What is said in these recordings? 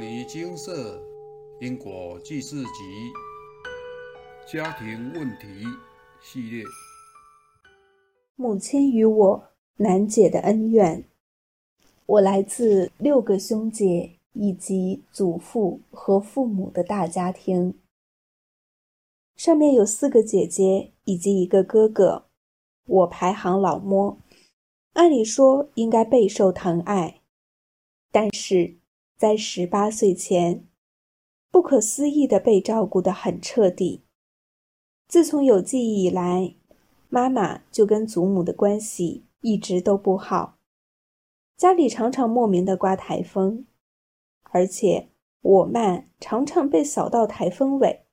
尼精舍因果记事集家庭问题系列。母亲与我难解的恩怨。我来自六个兄姐以及祖父和父母的大家庭，上面有四个姐姐以及一个哥哥，我排行老摸，按理说应该备受疼爱，但是。在十八岁前，不可思议的被照顾得很彻底。自从有记忆以来，妈妈就跟祖母的关系一直都不好，家里常常莫名的刮台风，而且我慢常常被扫到台风尾，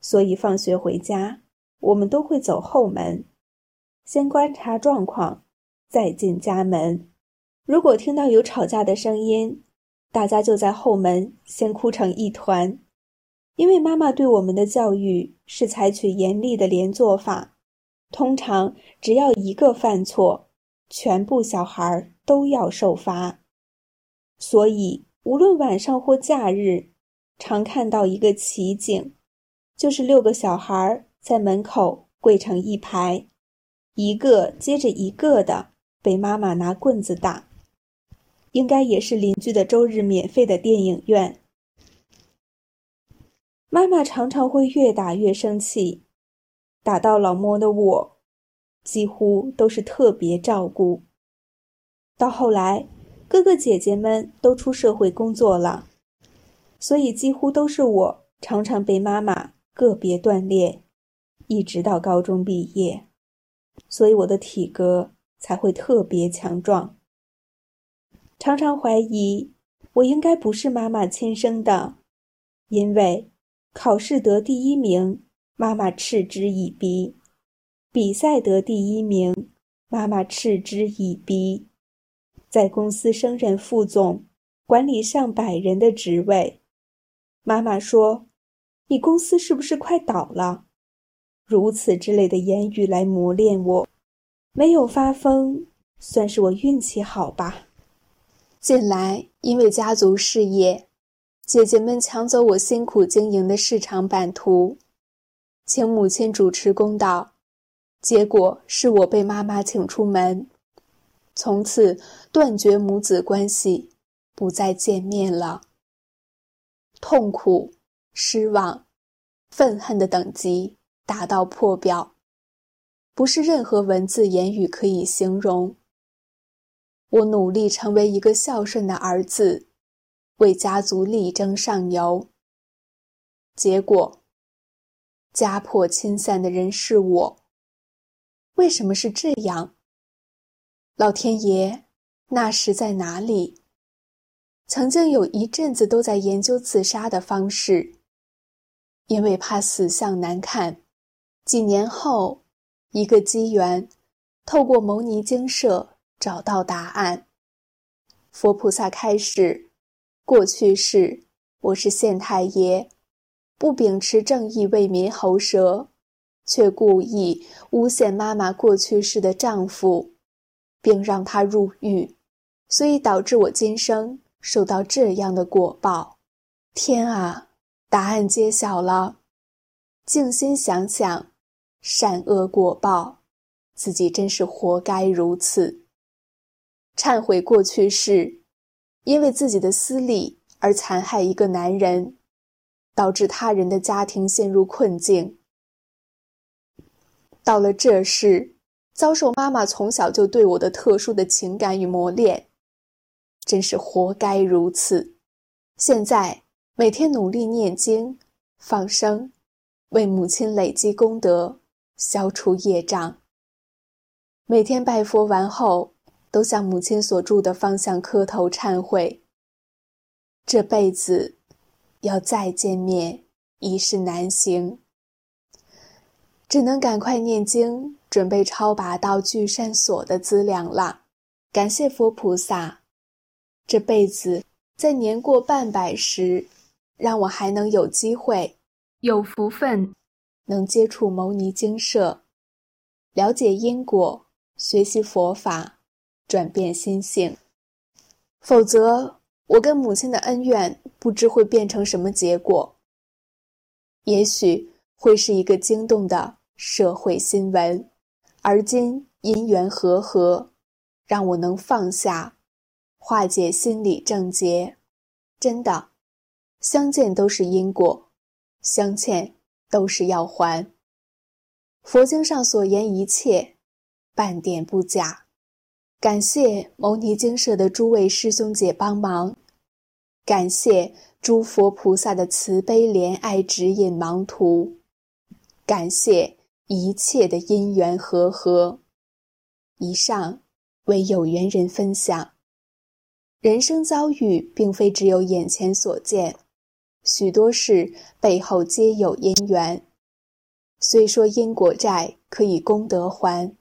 所以放学回家，我们都会走后门，先观察状况，再进家门。如果听到有吵架的声音，大家就在后门先哭成一团，因为妈妈对我们的教育是采取严厉的连坐法，通常只要一个犯错，全部小孩都要受罚。所以无论晚上或假日，常看到一个奇景，就是六个小孩在门口跪成一排，一个接着一个的被妈妈拿棍子打。应该也是邻居的周日免费的电影院。妈妈常常会越打越生气，打到老摸的我，几乎都是特别照顾。到后来，哥哥姐姐们都出社会工作了，所以几乎都是我常常被妈妈个别锻炼，一直到高中毕业，所以我的体格才会特别强壮。常常怀疑我应该不是妈妈亲生的，因为考试得第一名，妈妈嗤之以鼻；比赛得第一名，妈妈嗤之以鼻；在公司升任副总，管理上百人的职位，妈妈说：“你公司是不是快倒了？”如此之类的言语来磨练我，没有发疯，算是我运气好吧。近来，因为家族事业，姐姐们抢走我辛苦经营的市场版图，请母亲主持公道。结果是我被妈妈请出门，从此断绝母子关系，不再见面了。痛苦、失望、愤恨的等级达到破表，不是任何文字言语可以形容。我努力成为一个孝顺的儿子，为家族力争上游。结果，家破亲散的人是我。为什么是这样？老天爷，那时在哪里？曾经有一阵子都在研究自杀的方式，因为怕死相难看。几年后，一个机缘，透过牟尼精舍。找到答案。佛菩萨开示：过去世我是县太爷，不秉持正义为民喉舌，却故意诬陷妈妈过去世的丈夫，并让他入狱，所以导致我今生受到这样的果报。天啊，答案揭晓了！静心想想，善恶果报，自己真是活该如此。忏悔过去式，因为自己的私利而残害一个男人，导致他人的家庭陷入困境。到了这世，遭受妈妈从小就对我的特殊的情感与磨练，真是活该如此。现在每天努力念经、放生，为母亲累积功德，消除业障。每天拜佛完后。都向母亲所住的方向磕头忏悔。这辈子要再见面已是难行，只能赶快念经，准备抄拔到聚善所的资粮了。感谢佛菩萨，这辈子在年过半百时，让我还能有机会、有福分，能接触牟尼精舍，了解因果，学习佛法。转变心性，否则我跟母亲的恩怨不知会变成什么结果。也许会是一个惊动的社会新闻，而今因缘和合，让我能放下，化解心理症结。真的，相见都是因果，相欠都是要还。佛经上所言一切，半点不假。感谢牟尼精舍的诸位师兄姐帮忙，感谢诸佛菩萨的慈悲怜爱指引盲途，感谢一切的因缘和合。以上为有缘人分享。人生遭遇并非只有眼前所见，许多事背后皆有因缘。虽说因果债可以功德还，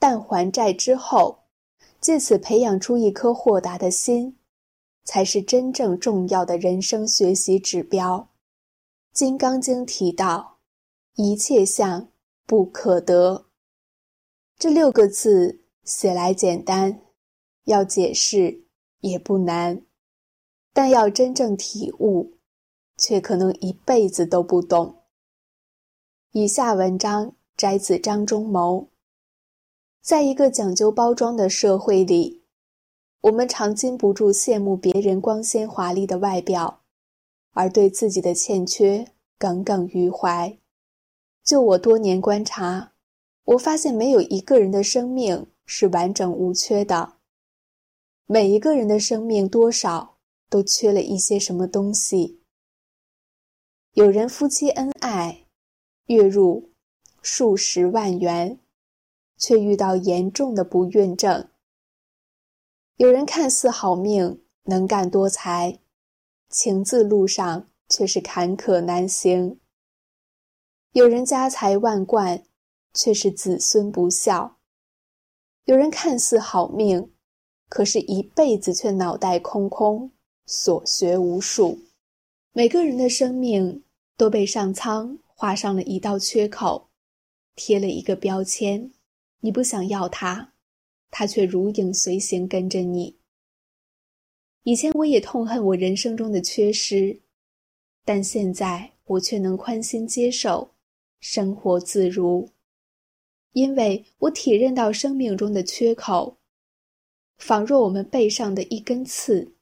但还债之后。借此培养出一颗豁达的心，才是真正重要的人生学习指标。《金刚经》提到：“一切相不可得。”这六个字写来简单，要解释也不难，但要真正体悟，却可能一辈子都不懂。以下文章摘自张忠谋。在一个讲究包装的社会里，我们常禁不住羡慕别人光鲜华丽的外表，而对自己的欠缺耿耿于怀。就我多年观察，我发现没有一个人的生命是完整无缺的。每一个人的生命多少都缺了一些什么东西。有人夫妻恩爱，月入数十万元。却遇到严重的不孕症。有人看似好命，能干多才，情字路上却是坎坷难行。有人家财万贯，却是子孙不孝。有人看似好命，可是一辈子却脑袋空空，所学无数。每个人的生命都被上苍画上了一道缺口，贴了一个标签。你不想要他，他却如影随形跟着你。以前我也痛恨我人生中的缺失，但现在我却能宽心接受，生活自如，因为我体认到生命中的缺口，仿若我们背上的一根刺，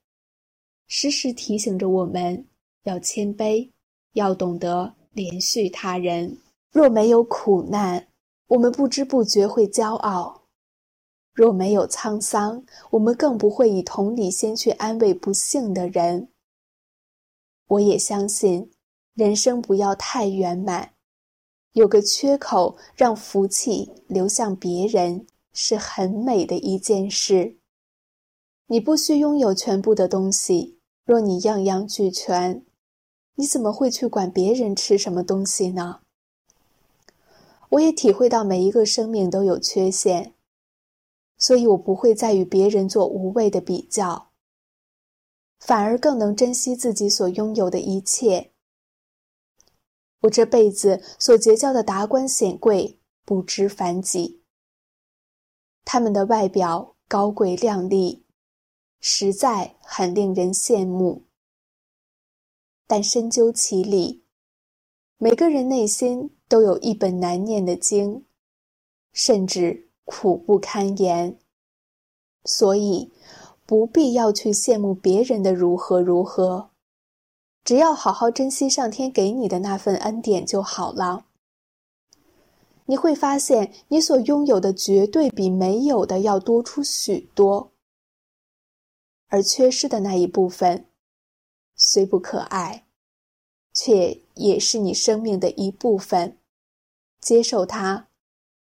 时时提醒着我们要谦卑，要懂得怜恤他人。若没有苦难，我们不知不觉会骄傲，若没有沧桑，我们更不会以同理心去安慰不幸的人。我也相信，人生不要太圆满，有个缺口让福气流向别人，是很美的一件事。你不需拥有全部的东西，若你样样俱全，你怎么会去管别人吃什么东西呢？我也体会到每一个生命都有缺陷，所以我不会再与别人做无谓的比较，反而更能珍惜自己所拥有的一切。我这辈子所结交的达官显贵不知凡几，他们的外表高贵亮丽，实在很令人羡慕。但深究其理，每个人内心。都有一本难念的经，甚至苦不堪言，所以不必要去羡慕别人的如何如何，只要好好珍惜上天给你的那份恩典就好了。你会发现，你所拥有的绝对比没有的要多出许多，而缺失的那一部分，虽不可爱，却也是你生命的一部分。接受它，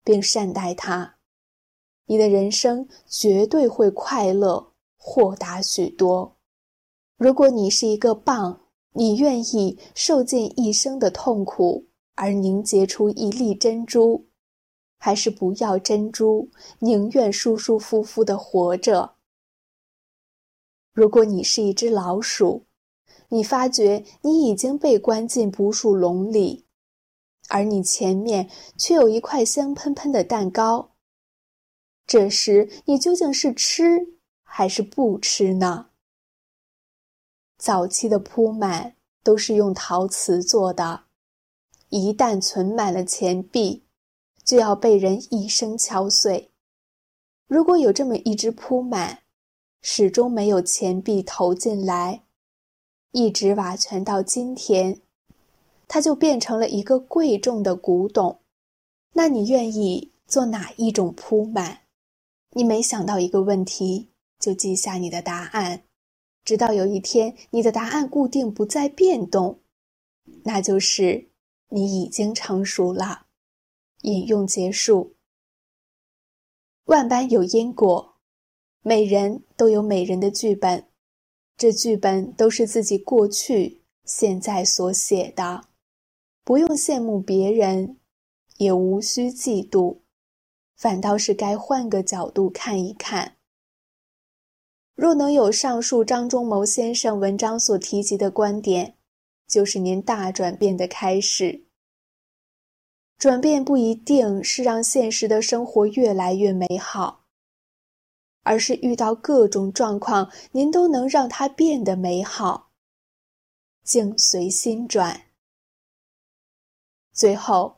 并善待它，你的人生绝对会快乐豁达许多。如果你是一个蚌，你愿意受尽一生的痛苦而凝结出一粒珍珠，还是不要珍珠，宁愿舒舒服服的活着？如果你是一只老鼠，你发觉你已经被关进捕鼠笼里。而你前面却有一块香喷喷的蛋糕。这时，你究竟是吃还是不吃呢？早期的铺满都是用陶瓷做的，一旦存满了钱币，就要被人一声敲碎。如果有这么一只铺满，始终没有钱币投进来，一直瓦全到今天，它就变成了一个贵重的古董。那你愿意做哪一种铺满？你每想到一个问题，就记下你的答案，直到有一天你的答案固定不再变动，那就是你已经成熟了。引用结束。万般有因果，每人都有每人的剧本，这剧本都是自己过去、现在所写的，不用羡慕别人，也无需嫉妒。反倒是该换个角度看一看。若能有上述张忠谋先生文章所提及的观点，就是您大转变的开始。转变不一定是让现实的生活越来越美好，而是遇到各种状况，您都能让它变得美好。境随心转。最后。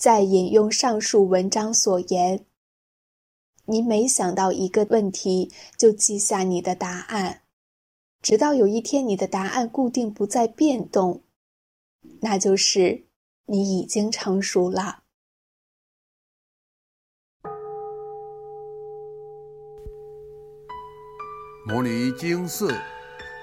再引用上述文章所言，你每想到一个问题，就记下你的答案，直到有一天你的答案固定不再变动，那就是你已经成熟了。摩尼经寺，